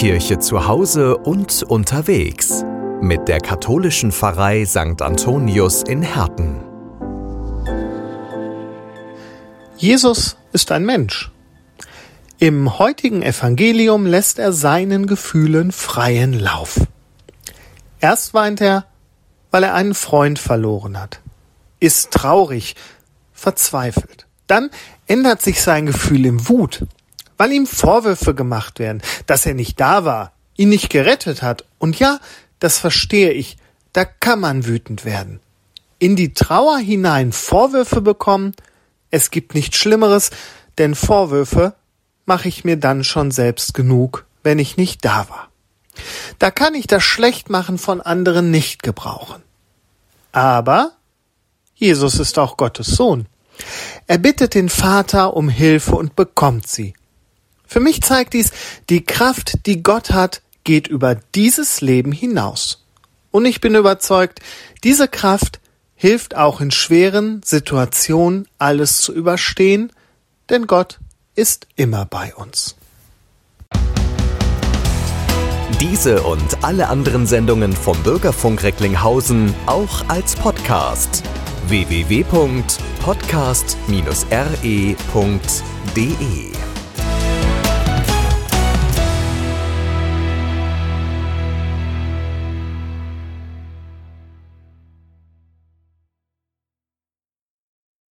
Kirche zu Hause und unterwegs mit der katholischen Pfarrei St. Antonius in Herten. Jesus ist ein Mensch. Im heutigen Evangelium lässt er seinen Gefühlen freien Lauf. Erst weint er, weil er einen Freund verloren hat, ist traurig, verzweifelt. Dann ändert sich sein Gefühl in Wut, weil ihm Vorwürfe gemacht werden, dass er nicht da war, ihn nicht gerettet hat. Und ja, das verstehe ich, da kann man wütend werden. In die Trauer hinein Vorwürfe bekommen, es gibt nichts Schlimmeres, denn Vorwürfe mache ich mir dann schon selbst genug, wenn ich nicht da war. Da kann ich das Schlechtmachen von anderen nicht gebrauchen. Aber Jesus ist auch Gottes Sohn. Er bittet den Vater um Hilfe und bekommt sie. Für mich zeigt dies, die Kraft, die Gott hat, geht über dieses Leben hinaus. Und ich bin überzeugt, diese Kraft hilft auch in schweren Situationen alles zu überstehen, denn Gott ist immer bei uns. Diese und alle anderen Sendungen vom Bürgerfunk Recklinghausen auch als Podcast www.podcast-re.de